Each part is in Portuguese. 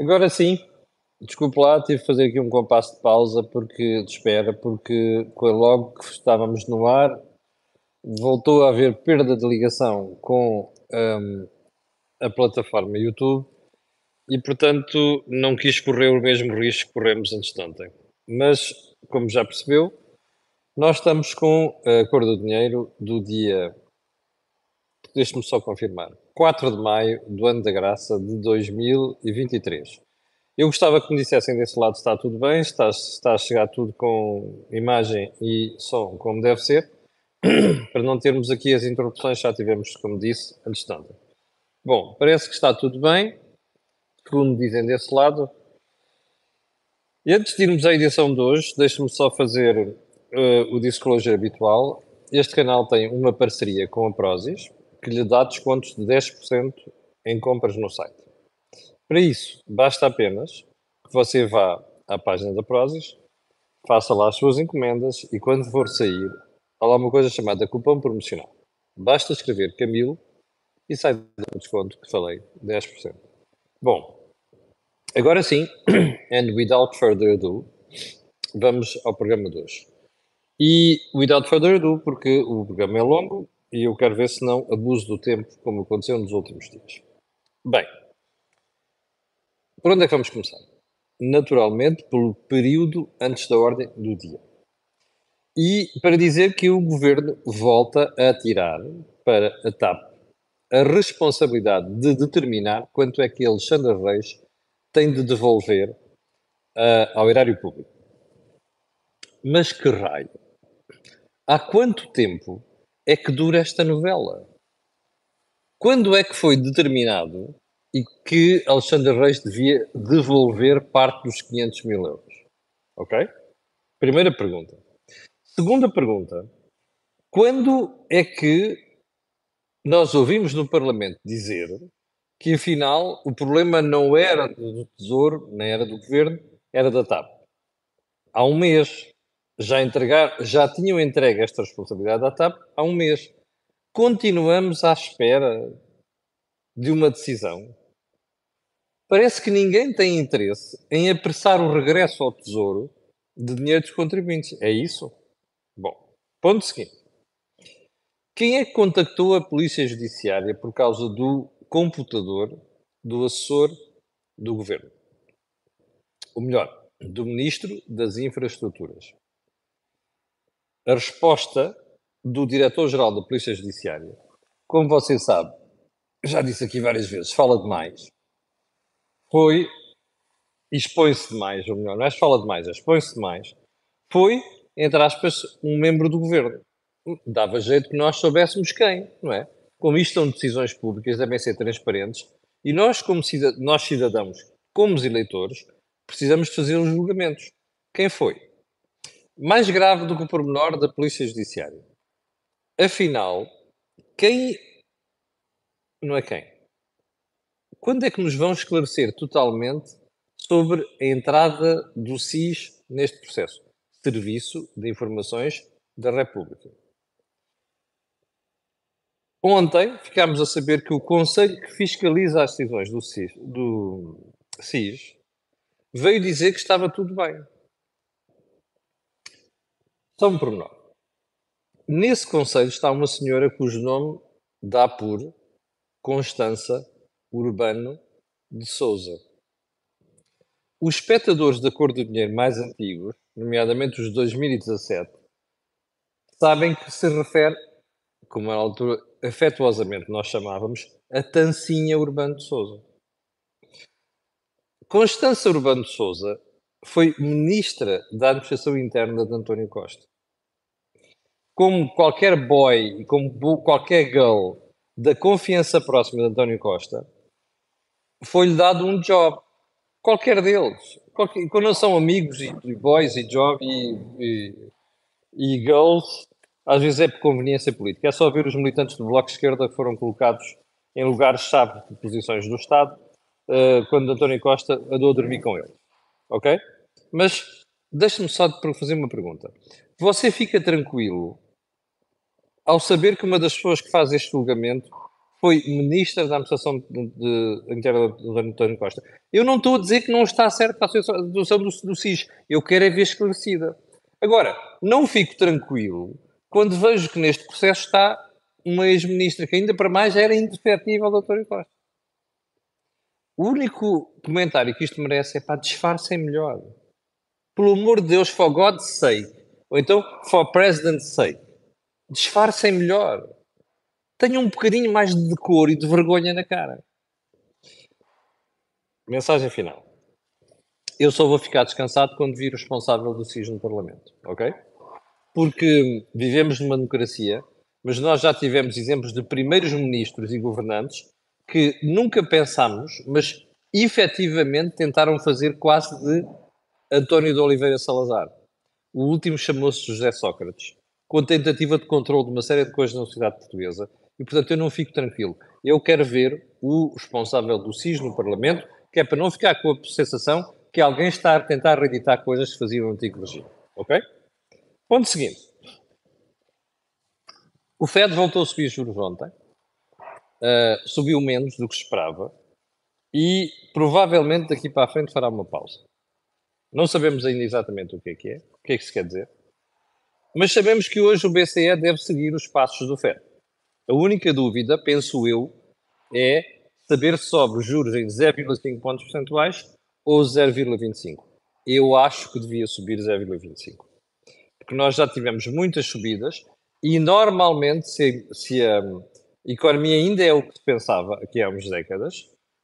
Agora sim, desculpe lá, tive que fazer aqui um compasso de pausa porque, de espera, porque logo que estávamos no ar, voltou a haver perda de ligação com um, a plataforma YouTube e, portanto, não quis correr o mesmo risco que corremos antes de ontem. Mas, como já percebeu, nós estamos com a cor do dinheiro do dia, deixe-me só confirmar, 4 de maio do ano da graça de 2023. Eu gostava que me dissessem desse lado está tudo bem, está, está a chegar tudo com imagem e som como deve ser, para não termos aqui as interrupções já tivemos, como disse, antes de. Bom, parece que está tudo bem, segundo dizem desse lado. E antes de irmos à edição de hoje, deixe-me só fazer uh, o disclosure habitual. Este canal tem uma parceria com a Prozis, que lhe dá descontos de 10% em compras no site. Para isso, basta apenas que você vá à página da Prozis, faça lá as suas encomendas e quando for sair, há lá uma coisa chamada cupom promocional. Basta escrever Camilo e sai do desconto que falei, 10%. Bom, agora sim, and without further ado, vamos ao programa de hoje. E without further ado, porque o programa é longo e eu quero ver se não abuso do tempo, como aconteceu nos últimos dias. Bem, por onde é que vamos começar? Naturalmente, pelo período antes da ordem do dia. E para dizer que o governo volta a tirar para a TAP a responsabilidade de determinar quanto é que Alexandre Reis tem de devolver uh, ao erário público. Mas que raio! Há quanto tempo é que dura esta novela? Quando é que foi determinado e que Alexandre Reis devia devolver parte dos 500 mil euros? Ok? Primeira pergunta. Segunda pergunta. Quando é que nós ouvimos no Parlamento dizer que afinal o problema não era do Tesouro, nem era do Governo, era da TAP. Há um mês já, entregar, já tinham entregue esta responsabilidade à TAP há um mês. Continuamos à espera de uma decisão. Parece que ninguém tem interesse em apressar o regresso ao Tesouro de dinheiro dos contribuintes. É isso? Bom, ponto seguinte. Quem é que contactou a Polícia Judiciária por causa do computador do assessor do governo? Ou melhor, do Ministro das Infraestruturas. A resposta do Diretor-Geral da Polícia Judiciária, como você sabe, já disse aqui várias vezes, fala demais, foi, expõe-se demais, ou melhor, não é fala demais, é expõe-se demais, foi, entre aspas, um membro do governo dava jeito que nós soubéssemos quem, não é? Como isto são decisões públicas, devem ser transparentes, e nós, como cidad nós cidadãos, como eleitores, precisamos fazer os julgamentos. Quem foi? Mais grave do que o pormenor da Polícia Judiciária. Afinal, quem. Não é quem? Quando é que nos vão esclarecer totalmente sobre a entrada do SIS neste processo? Serviço de Informações da República. Ontem ficámos a saber que o Conselho que fiscaliza as decisões do CIS, do CIS veio dizer que estava tudo bem. Só um pormenor. Nesse Conselho está uma senhora cujo nome dá por Constança Urbano de Souza. Os espectadores da Cor do Dinheiro mais antigos, nomeadamente os de 2017, sabem que se refere, como na altura afetuosamente nós chamávamos, a Tancinha Urbano de Souza. Constança Urbano de Souza foi ministra da Administração Interna de António Costa. Como qualquer boy e como qualquer girl da confiança próxima de António Costa, foi-lhe dado um job. Qualquer deles. Qualquer, quando não são amigos e, e boys e job e, e, e girls, às vezes é por conveniência política. É só ver os militantes do Bloco de Esquerda que foram colocados em lugares-chave de posições do Estado uh, quando António Costa andou a dormir com eles. Ok? Mas deixe-me só fazer uma pergunta. Você fica tranquilo ao saber que uma das pessoas que faz este julgamento foi ministra da administração interna do António Costa. Eu não estou a dizer que não está certa a situação do, do SIS. Eu quero é ver esclarecida. Agora, não fico tranquilo quando vejo que neste processo está uma ex-ministra que ainda para mais era indefetível ao António Costa. O único comentário que isto merece é para disfarcem melhor. Pelo amor de Deus, for God's sake. Ou então, for President's sake. Disfarcem melhor tenham um bocadinho mais de decor e de vergonha na cara. Mensagem final. Eu só vou ficar descansado quando vir o responsável do SIS no Parlamento, ok? Porque vivemos numa democracia, mas nós já tivemos exemplos de primeiros ministros e governantes que nunca pensámos, mas efetivamente tentaram fazer quase de António de Oliveira Salazar. O último chamou-se José Sócrates, com tentativa de controle de uma série de coisas na sociedade portuguesa e, portanto, eu não fico tranquilo. Eu quero ver o responsável do SIS no Parlamento, que é para não ficar com a sensação que alguém está a tentar reeditar coisas que faziam no antigo regime. Ok? Ponto seguinte. O Fed voltou a subir juros ontem. Uh, subiu menos do que se esperava. E provavelmente daqui para a frente fará uma pausa. Não sabemos ainda exatamente o que é que é, o que é que se quer dizer. Mas sabemos que hoje o BCE deve seguir os passos do Fed. A única dúvida, penso eu, é saber se sobe juros em 0,5 pontos percentuais ou 0,25. Eu acho que devia subir 0,25. Porque nós já tivemos muitas subidas e normalmente, se, se a economia ainda é o que se pensava aqui há umas décadas,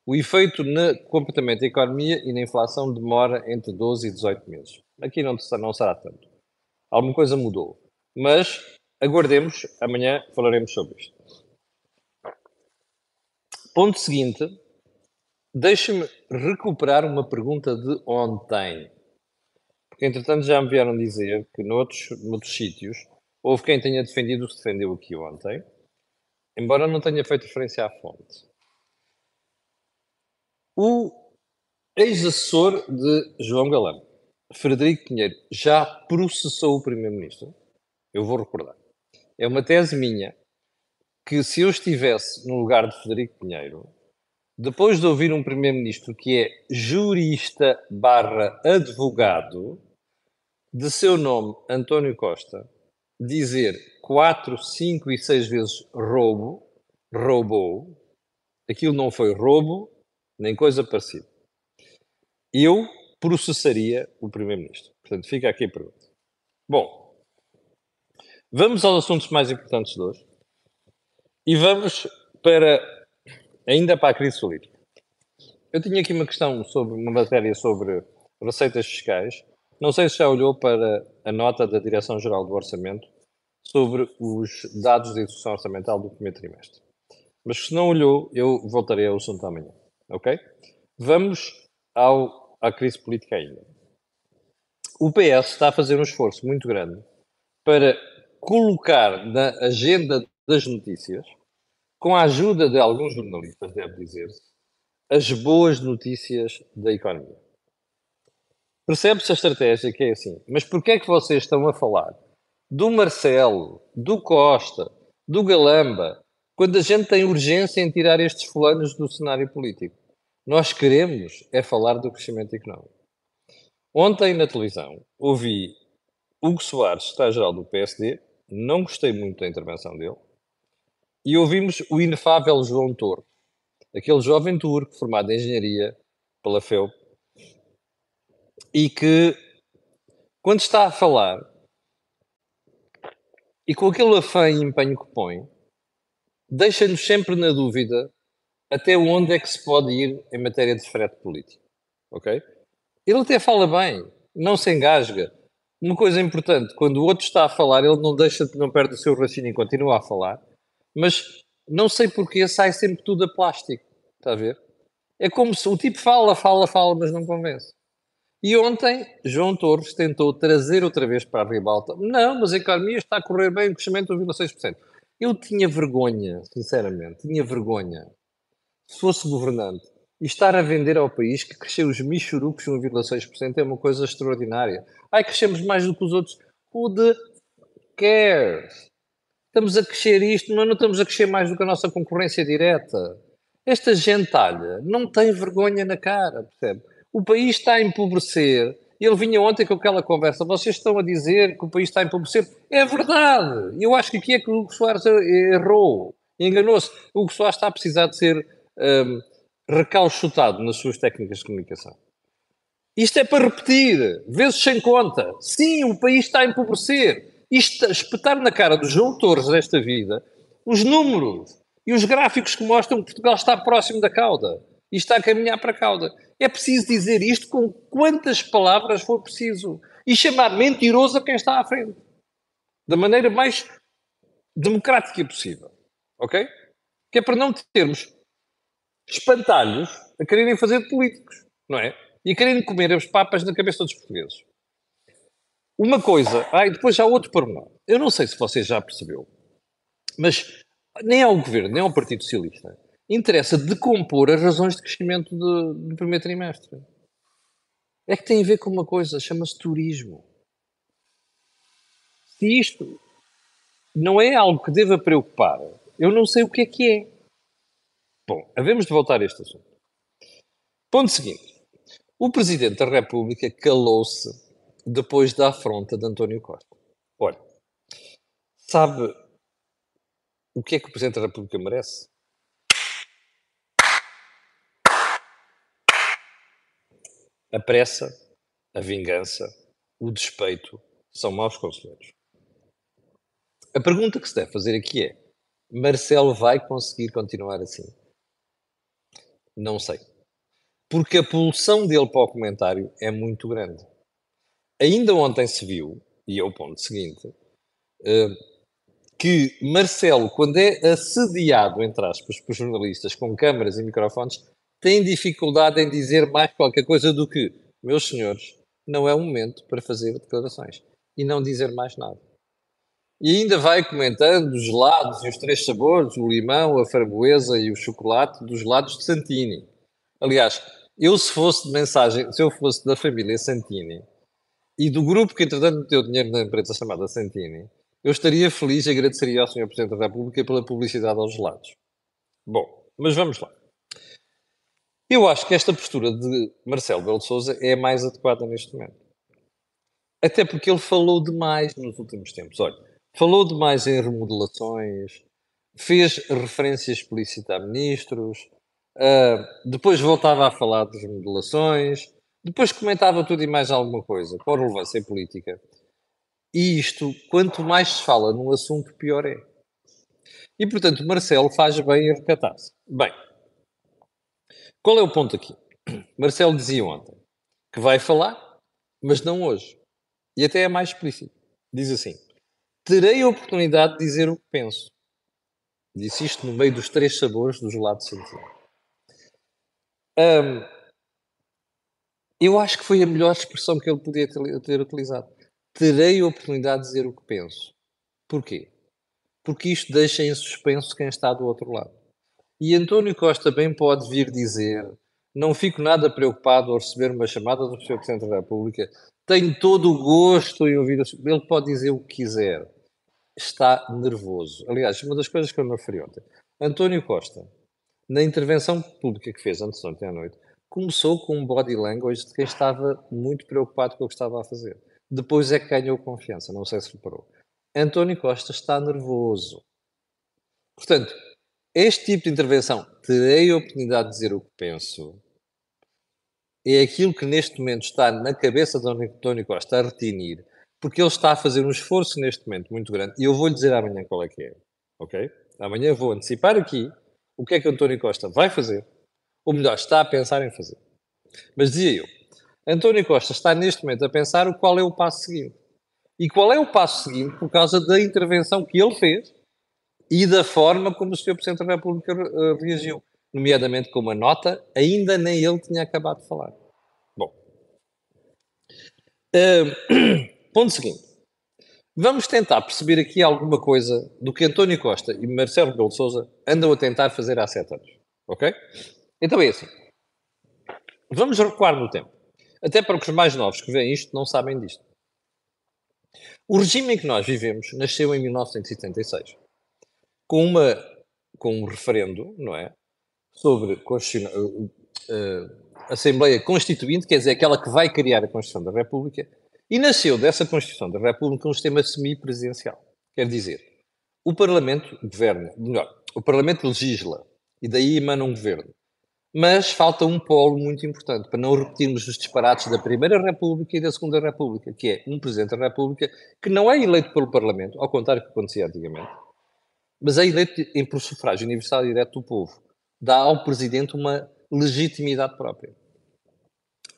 o efeito no comportamento da economia e na inflação demora entre 12 e 18 meses. Aqui não, não será tanto. Alguma coisa mudou. Mas aguardemos, amanhã falaremos sobre isto. Ponto seguinte, deixa-me recuperar uma pergunta de ontem. Porque, entretanto, já me vieram dizer que noutros, noutros sítios houve quem tenha defendido o que defendeu aqui ontem, embora não tenha feito referência à fonte. O ex-assessor de João Galão, Frederico Pinheiro, já processou o Primeiro-Ministro? Eu vou recordar. É uma tese minha que se eu estivesse no lugar de Frederico Pinheiro, depois de ouvir um primeiro-ministro que é jurista barra advogado, de seu nome António Costa, dizer quatro, cinco e seis vezes roubo, roubou, aquilo não foi roubo, nem coisa parecida. Eu processaria o primeiro-ministro. Portanto, fica aqui a pergunta. Bom, vamos aos assuntos mais importantes de hoje. E vamos para ainda para a crise política. Eu tinha aqui uma questão sobre uma matéria sobre receitas fiscais. Não sei se já olhou para a nota da Direção-Geral do Orçamento sobre os dados de execução orçamental do primeiro trimestre. Mas se não olhou, eu voltarei ao assunto amanhã. Ok? Vamos ao, à crise política ainda. O PS está a fazer um esforço muito grande para colocar na agenda das notícias com a ajuda de alguns jornalistas, deve dizer-se, as boas notícias da economia. Percebe-se a estratégia que é assim, mas porquê é que vocês estão a falar do Marcelo, do Costa, do Galamba, quando a gente tem urgência em tirar estes fulanos do cenário político? Nós queremos é falar do crescimento económico. Ontem na televisão ouvi Hugo Soares, secretário-geral do PSD, não gostei muito da intervenção dele, e ouvimos o inefável João Torres, aquele jovem turco formado em engenharia pela FEU, e que, quando está a falar, e com aquele afã e empenho que põe, deixa-nos sempre na dúvida até onde é que se pode ir em matéria de frete político. Ok? Ele até fala bem, não se engasga. Uma coisa importante, quando o outro está a falar, ele não deixa, não perde o seu raciocínio e continua a falar mas não sei porquê sai sempre tudo a plástico. Está a ver? É como se o tipo fala, fala, fala, mas não convence. E ontem, João Torres tentou trazer outra vez para a ribalta. Não, mas a economia está a correr bem, o crescimento de 1,6%. Eu tinha vergonha, sinceramente, tinha vergonha, se fosse governante, e estar a vender ao país que cresceu os michurucos 1,6% é uma coisa extraordinária. Ai, crescemos mais do que os outros. Who the cares? estamos a crescer isto, mas não estamos a crescer mais do que a nossa concorrência direta. Esta gentalha não tem vergonha na cara, percebe? O país está a empobrecer. Ele vinha ontem com aquela conversa. Vocês estão a dizer que o país está a empobrecer. É verdade. Eu acho que aqui é que o Hugo Soares errou. Enganou-se. O Hugo Soares está a precisar de ser um, recalchutado nas suas técnicas de comunicação. Isto é para repetir, vezes sem conta. Sim, o país está a empobrecer. Isto, espetar na cara dos João Torres desta vida, os números e os gráficos que mostram que Portugal está próximo da cauda e está a caminhar para a cauda. É preciso dizer isto com quantas palavras for preciso e chamar mentiroso a quem está à frente. Da maneira mais democrática possível. Ok? Que é para não termos espantalhos a quererem fazer de políticos, não é? E a quererem comer as papas na cabeça dos portugueses. Uma coisa, ah, e depois já outro pormenor. Eu não sei se você já percebeu, mas nem ao governo, nem ao Partido Socialista interessa decompor as razões de crescimento do, do primeiro trimestre. É que tem a ver com uma coisa, chama-se turismo. Se isto não é algo que deva preocupar, eu não sei o que é que é. Bom, havemos de voltar a este assunto. Ponto seguinte. O Presidente da República calou-se depois da afronta de António Costa. Olha, sabe o que é que o Presidente da República merece? A pressa, a vingança, o despeito são maus conselheiros. A pergunta que se deve fazer aqui é: Marcelo vai conseguir continuar assim? Não sei. Porque a pulsão dele para o comentário é muito grande. Ainda ontem se viu, e é o ponto seguinte, eh, que Marcelo, quando é assediado, entre aspas, por jornalistas com câmaras e microfones, tem dificuldade em dizer mais qualquer coisa do que, meus senhores, não é o momento para fazer declarações e não dizer mais nada. E ainda vai comentando os gelados e os três sabores, o limão, a framboesa e o chocolate dos lados de Santini. Aliás, eu se fosse de mensagem, se eu fosse da família Santini e do grupo que entretanto meteu dinheiro na empresa chamada Santini, eu estaria feliz e agradeceria ao Sr. Presidente da República pela publicidade aos gelados. Bom, mas vamos lá. Eu acho que esta postura de Marcelo Belo Souza é a mais adequada neste momento. Até porque ele falou demais nos últimos tempos. Olha, falou demais em remodelações, fez referência explícita a ministros, uh, depois voltava a falar de remodelações, depois comentava tudo e mais alguma coisa, com relevância política. E isto, quanto mais se fala num assunto, pior é. E, portanto, Marcelo faz bem em recatar-se. Bem, qual é o ponto aqui? Marcelo dizia ontem que vai falar, mas não hoje. E até é mais explícito. Diz assim: terei a oportunidade de dizer o que penso. Disse isto no meio dos três sabores do gelado de Santiago. Um, eu acho que foi a melhor expressão que ele podia ter, ter utilizado terei a oportunidade de dizer o que penso. Porquê? Porque isto deixa em suspenso quem está do outro lado. E António Costa bem pode vir dizer: não fico nada preocupado ao receber uma chamada do Sr. Presidente da República, tenho todo o gosto em ouvir. Ele pode dizer o que quiser. Está nervoso. Aliás, uma das coisas que eu me referi ontem, António Costa, na intervenção pública que fez antes ontem à noite, começou com um body language de quem estava muito preocupado com o que estava a fazer. Depois é que ganhou confiança, não sei se reparou. António Costa está nervoso. Portanto, este tipo de intervenção, terei a oportunidade de dizer o que penso, é aquilo que neste momento está na cabeça de António Costa a retinir, porque ele está a fazer um esforço neste momento muito grande, e eu vou-lhe dizer amanhã qual é que é, ok? Amanhã vou antecipar aqui o que é que António Costa vai fazer, ou melhor, está a pensar em fazer. Mas dizia eu, António Costa está neste momento a pensar o qual é o passo seguinte. E qual é o passo seguinte por causa da intervenção que ele fez e da forma como o Sr. Presidente da República uh, reagiu, nomeadamente com uma nota, ainda nem ele tinha acabado de falar. Bom. Uh, ponto seguinte. Vamos tentar perceber aqui alguma coisa do que António Costa e Marcelo Rebelo de Sousa andam a tentar fazer há sete anos. Ok? Então é assim. Vamos recuar no tempo. Até para os mais novos que veem isto não sabem disto. O regime em que nós vivemos nasceu em 1976. com, uma, com um referendo, não é? Sobre uh, uh, Assembleia Constituinte, quer dizer, aquela que vai criar a Constituição da República, e nasceu dessa Constituição da República um sistema semipresidencial. Quer dizer, o Parlamento governa, melhor, o Parlamento legisla, e daí emana um governo. Mas falta um polo muito importante, para não repetirmos os disparates da Primeira República e da Segunda República, que é um Presidente da República que não é eleito pelo Parlamento, ao contrário do que acontecia antigamente, mas é eleito em, por sufrágio universal e direto do povo. Dá ao Presidente uma legitimidade própria.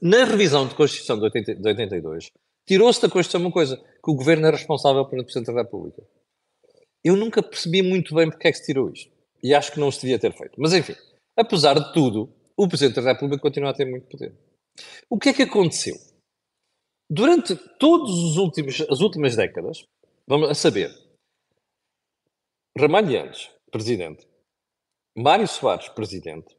Na revisão de Constituição de, 80, de 82, tirou-se da Constituição uma coisa, que o Governo é responsável pelo Presidente da República. Eu nunca percebi muito bem porque é que se tirou isto. E acho que não se devia ter feito. Mas enfim, Apesar de tudo, o Presidente da República continua a ter muito poder. O que é que aconteceu? Durante todas as últimas décadas, vamos a saber, Ramalhianes, presidente, Mário Soares, presidente,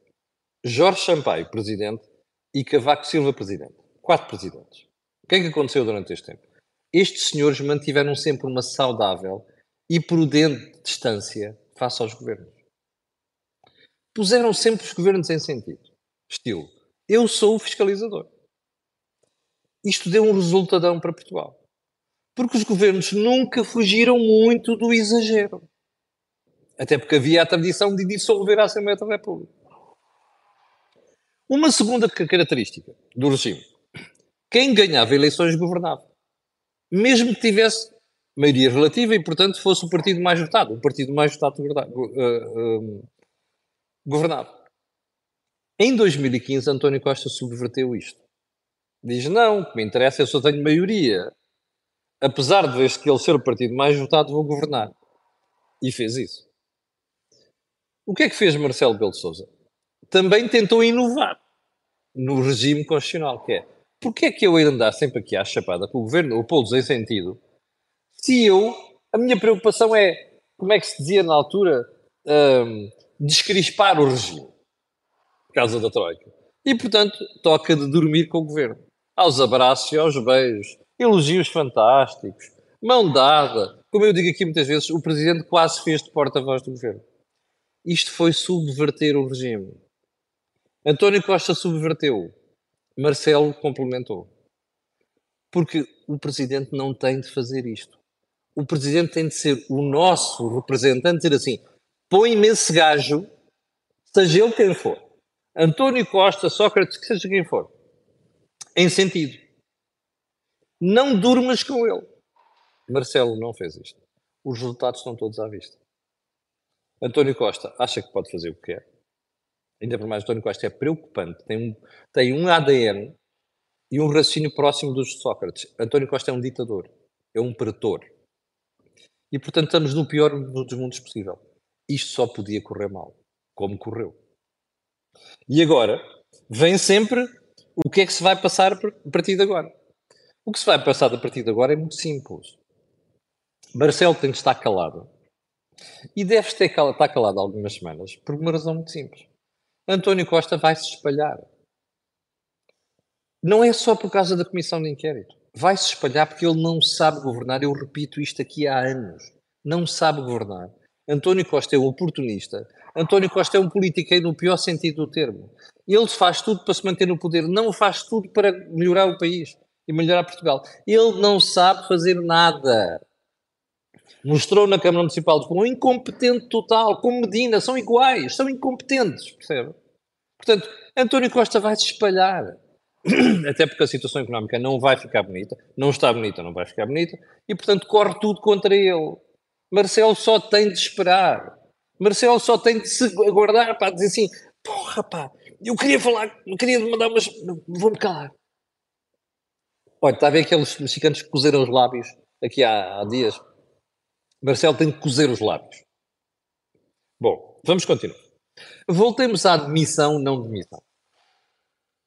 Jorge Sampaio, presidente, e Cavaco Silva, presidente. Quatro presidentes. Que é que aconteceu durante este tempo? Estes senhores mantiveram sempre uma saudável e prudente distância face aos governos puseram sempre os governos em sentido. Estilo, eu sou o fiscalizador. Isto deu um resultadão para Portugal. Porque os governos nunca fugiram muito do exagero. Até porque havia a tradição de dissolver a Assembleia da República. Uma segunda característica do regime. Quem ganhava eleições governava. Mesmo que tivesse maioria relativa e, portanto, fosse o partido mais votado. O partido mais votado uh, uh, governava. Em 2015, António Costa subverteu isto. Diz: não, o que me interessa, eu só tenho maioria. Apesar de este que ele ser o partido mais votado, vou governar. E fez isso. O que é que fez Marcelo Belo Souza? Também tentou inovar no regime constitucional, que é porque é que eu ia andar sempre aqui à chapada com o governo, o pô em sentido, se eu, a minha preocupação é, como é que se dizia na altura, hum, descrispar o regime, por causa da Troika. E, portanto, toca de dormir com o governo. Aos abraços e aos beijos, elogios fantásticos, mão dada. Como eu digo aqui muitas vezes, o presidente quase fez de porta-voz do governo. Isto foi subverter o regime. António Costa subverteu. Marcelo complementou. Porque o presidente não tem de fazer isto. O presidente tem de ser o nosso representante, dizer assim: põe-me esse gajo, seja ele quem for, António Costa, Sócrates, que seja quem for, em sentido. Não durmas com ele. Marcelo não fez isto. Os resultados estão todos à vista. António Costa acha que pode fazer o que quer. Ainda por mais, António Costa é preocupante. Tem um, tem um ADN e um raciocínio próximo dos de Sócrates. António Costa é um ditador. É um pretor. E, portanto, estamos no pior dos mundos possível isto só podia correr mal, como correu. E agora, vem sempre o que é que se vai passar a partir de agora. O que se vai passar a partir de agora é muito simples. Marcelo tem de estar calado. E deve ter calado, estar calado algumas semanas por uma razão muito simples. António Costa vai se espalhar. Não é só por causa da comissão de inquérito. Vai se espalhar porque ele não sabe governar. Eu repito isto aqui há anos. Não sabe governar. António Costa é um oportunista. António Costa é um politiqueiro no pior sentido do termo. Ele faz tudo para se manter no poder, não faz tudo para melhorar o país e melhorar Portugal. Ele não sabe fazer nada. Mostrou na Câmara Municipal de um incompetente total, como Medina, são iguais, são incompetentes, percebe? Portanto, António Costa vai se espalhar. Até porque a situação económica não vai ficar bonita, não está bonita, não vai ficar bonita, e portanto corre tudo contra ele. Marcelo só tem de esperar. Marcelo só tem de se aguardar para dizer assim: porra, pá, eu queria falar, eu queria mandar, mas vou-me calar. Olha, está a ver aqueles mexicanos que cozeram os lábios aqui há, há dias? Marcelo tem de cozer os lábios. Bom, vamos continuar. Voltemos à demissão, não demissão.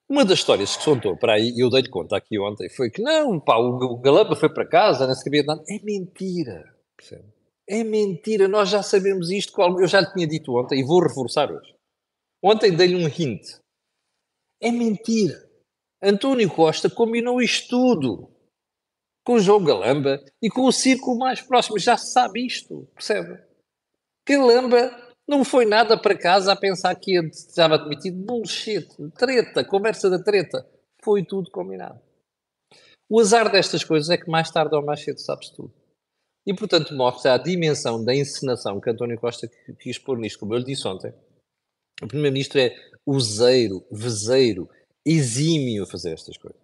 Uma das histórias que contou para aí, e eu dei-lhe conta aqui ontem, foi que não, pá, o Galamba foi para casa, não sabia nada. É mentira, percebe? É mentira, nós já sabemos isto. Eu já lhe tinha dito ontem e vou reforçar hoje. Ontem dei-lhe um hint. É mentira. António Costa combinou isto tudo com o João Galamba e com o círculo mais próximo. Já se sabe isto, percebe? Calamba não foi nada para casa a pensar que estava admitido. Bullshit, treta, conversa da treta. Foi tudo combinado. O azar destas coisas é que mais tarde ou mais cedo sabes tudo. E, portanto, mostra a dimensão da encenação que António Costa quis pôr nisto. Como eu lhe disse ontem, o Primeiro-Ministro é useiro, vezeiro, exímio a fazer estas coisas.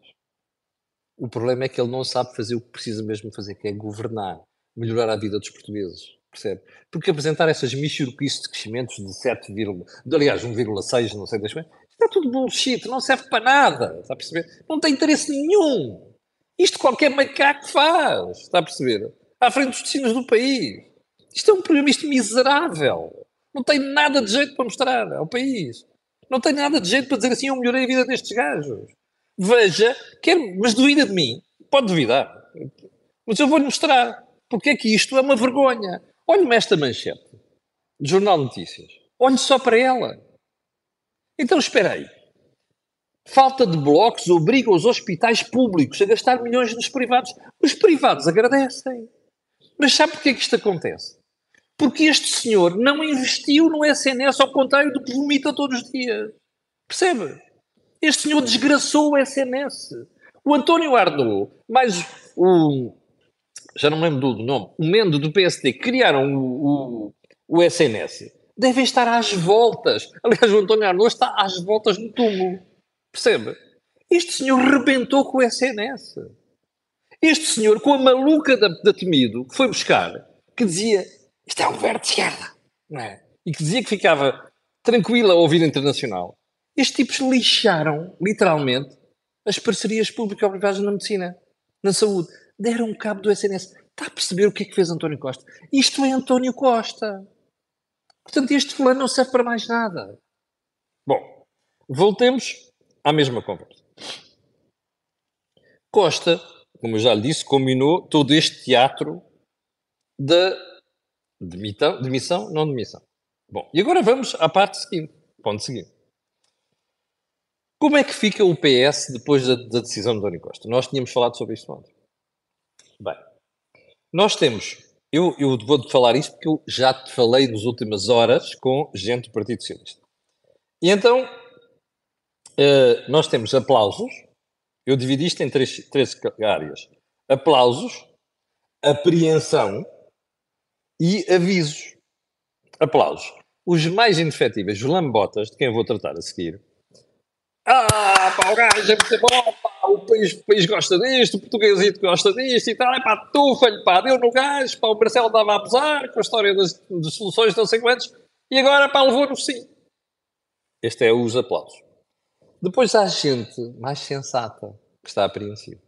O problema é que ele não sabe fazer o que precisa mesmo fazer, que é governar, melhorar a vida dos portugueses. Percebe? Porque apresentar essas michuruquices de crescimentos de 7, de, aliás, 1,6, não sei das coisas, está tudo bullshit, não serve para nada, está a perceber? Não tem interesse nenhum. Isto qualquer macaco faz, está a perceber? À frente dos destinos do país. Isto é um programa isto miserável. Não tem nada de jeito para mostrar ao país. Não tem nada de jeito para dizer assim, eu melhorei a vida destes gajos. Veja, quer, mas duvida de mim. Pode duvidar. Mas eu vou-lhe mostrar. Porque é que isto é uma vergonha. Olhe-me esta manchete do Jornal de Notícias. Olhe só para ela. Então, espera aí. Falta de blocos obriga os hospitais públicos a gastar milhões nos privados. Os privados agradecem. Mas sabe porquê que isto acontece? Porque este senhor não investiu no SNS ao contrário do que vomita todos os dias. Percebe? Este senhor desgraçou o SNS. O António Arnaud, mais o já não lembro do nome, o Mendo do PSD, criaram o, o, o SNS, devem estar às voltas. Aliás, o António Arnold está às voltas no túmulo. Percebe? Este senhor rebentou com o SNS. Este senhor, com a maluca da, da Temido, que foi buscar, que dizia isto é um governo de esquerda, não é? E que dizia que ficava tranquila a ouvir internacional. Estes tipos lixaram, literalmente, as parcerias público-privadas na medicina, na saúde deram cabo do SNS. Está a perceber o que é que fez António Costa? Isto é António Costa. Portanto, este fulano não serve para mais nada. Bom, voltemos à mesma conversa. Costa, como eu já lhe disse, combinou todo este teatro demissão, demissão não demissão. Bom, e agora vamos à parte seguinte, ponto seguinte. Como é que fica o PS depois da, da decisão de António Costa? Nós tínhamos falado sobre isto ontem. Bem, nós temos, eu, eu vou-te falar isto porque eu já te falei nas últimas horas com gente do Partido Socialista. E então, uh, nós temos aplausos, eu dividi isto em três, três áreas. Aplausos, apreensão e avisos. Aplausos. Os mais indefetíveis, os lambotas, de quem eu vou tratar a seguir. Ah, pá, o gajo é muito bom, pá o país, o país gosta disto, o portuguesito gosta disto e tal, é pá, tufa-lhe, pá, deu no gás, pá, o Marcelo estava a abusar com a história das, das soluções não sei e agora, pá, levou no sim. Este é os aplausos. Depois há gente mais sensata que está apreensiva.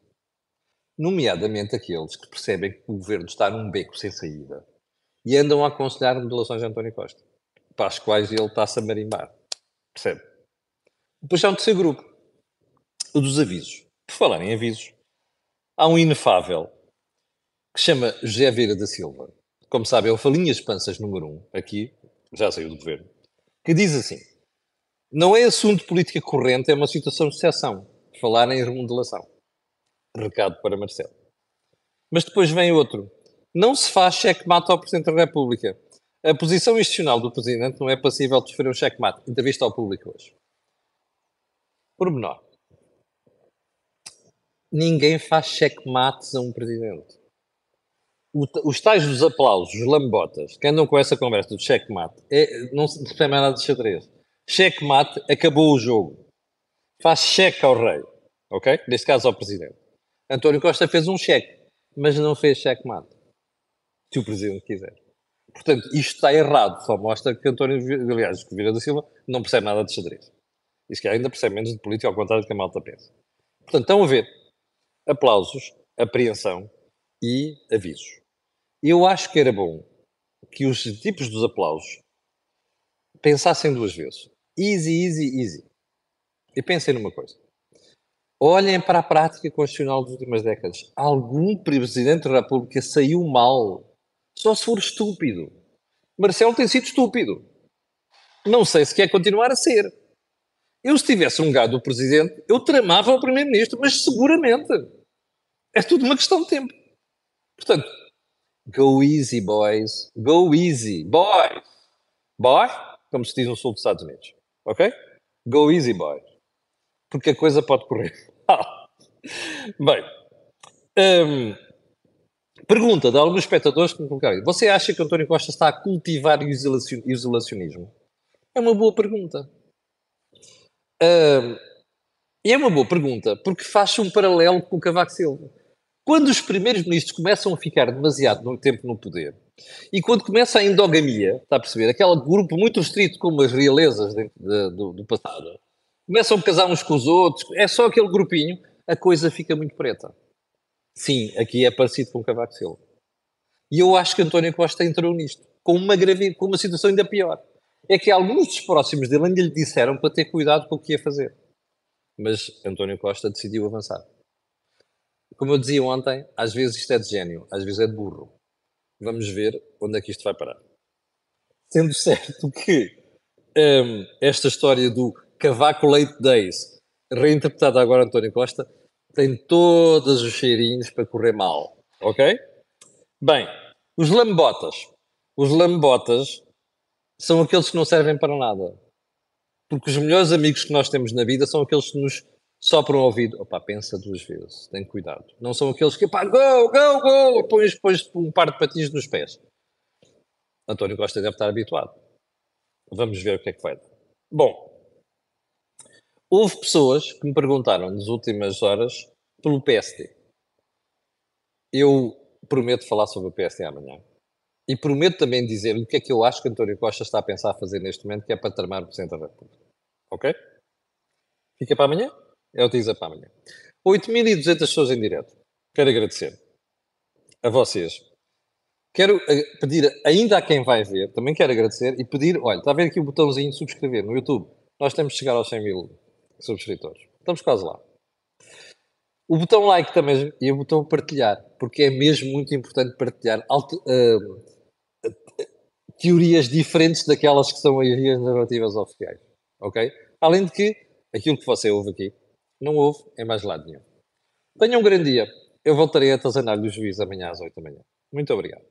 Nomeadamente aqueles que percebem que o governo está num beco sem saída e andam a aconselhar modulações de António Costa, para as quais ele está-se a marimbar. Percebe? Depois há um terceiro grupo, o dos avisos. Por falar em avisos, há um inefável que chama José Vieira da Silva. Como sabe, é o Falinhas Panças número 1, um, aqui, já saiu do governo, que diz assim: não é assunto de política corrente, é uma situação de exceção. Falar em remodelação. Recado para Marcelo. Mas depois vem outro. Não se faz cheque-mate ao Presidente da República. A posição institucional do Presidente não é passível de sofrer um cheque-mate. Entrevista ao público hoje. Por menor ninguém faz checkmates a um presidente. O, os tais dos aplausos, os lambotas, que andam com essa conversa do checkmate, é, não se percebe nada de xadrez. Checkmate, acabou o jogo. Faz cheque ao rei, ok? Neste caso ao presidente. António Costa fez um cheque, mas não fez checkmate. Se o presidente quiser. Portanto, isto está errado. Só mostra que António, aliás, que Vieira da Silva não percebe nada de xadrez. Diz que ainda percebe menos de política, ao contrário do que a malta pensa. Portanto, estão a ver aplausos, apreensão e avisos. Eu acho que era bom que os tipos dos aplausos pensassem duas vezes. Easy, easy, easy. E pensem numa coisa. Olhem para a prática constitucional das últimas décadas. Algum Presidente da República saiu mal. Só se for estúpido. Marcelo tem sido estúpido. Não sei se quer continuar a ser. Eu, se tivesse um gado do presidente, eu tramava o primeiro-ministro, mas seguramente. É tudo uma questão de tempo. Portanto, Go easy, boys. Go easy. Boys. Boy, como se diz no sul dos Estados Unidos. Ok? Go easy, boys. Porque a coisa pode correr. Bem. Um, pergunta de alguns espectadores que me colocaram. Você acha que António Costa está a cultivar o isolacionismo? É uma boa pergunta. Um, e é uma boa pergunta, porque faz um paralelo com o Cavaco Silva. Quando os primeiros ministros começam a ficar demasiado no tempo no poder, e quando começa a endogamia, está a perceber? Aquele grupo muito restrito como as realezas de, de, do, do, passado, começam a casar uns com os outros, é só aquele grupinho, a coisa fica muito preta. Sim, aqui é parecido com o Cavaco Silva. E eu acho que António Costa entrou nisto, com uma, com uma situação ainda pior. É que alguns dos próximos dele ainda lhe disseram para ter cuidado com o que ia fazer mas António Costa decidiu avançar. Como eu dizia ontem, às vezes isto é de gênio, às vezes é de burro. Vamos ver onde é que isto vai parar. Sendo certo que um, esta história do Cavaco Leite Days, reinterpretada agora António Costa, tem todos os cheirinhos para correr mal. Ok? Bem, os lambotas. Os lambotas são aqueles que não servem para nada. Porque os melhores amigos que nós temos na vida são aqueles que nos sopram o ouvido. Opa, pensa duas vezes, tem cuidado. Não são aqueles que, pá, go, go, go, pões depois um par de patins nos pés. António Costa deve estar habituado. Vamos ver o que é que vai dar. Bom, houve pessoas que me perguntaram nas últimas horas pelo PSD. Eu prometo falar sobre o PSD amanhã. E prometo também dizer o que é que eu acho que António Costa está a pensar fazer neste momento, que é para tramar o Presidente da República. Ok? Fica para amanhã? É o teaser para amanhã. 8.200 pessoas em direto. Quero agradecer a vocês. Quero eh, pedir ainda a quem vai ver, também quero agradecer e pedir, olha, está a ver aqui o botãozinho de subscrever no YouTube. Nós temos de chegar aos 100 mil subscritores. Estamos quase lá. O botão like também e o botão partilhar, porque é mesmo muito importante partilhar uh, teorias diferentes daquelas que são as narrativas oficiais. Ok? Além de que aquilo que você ouve aqui não ouve em mais lado nenhum. Tenha um grande dia. Eu voltarei a atazanar-lhe o juiz amanhã às 8 da manhã. Muito obrigado.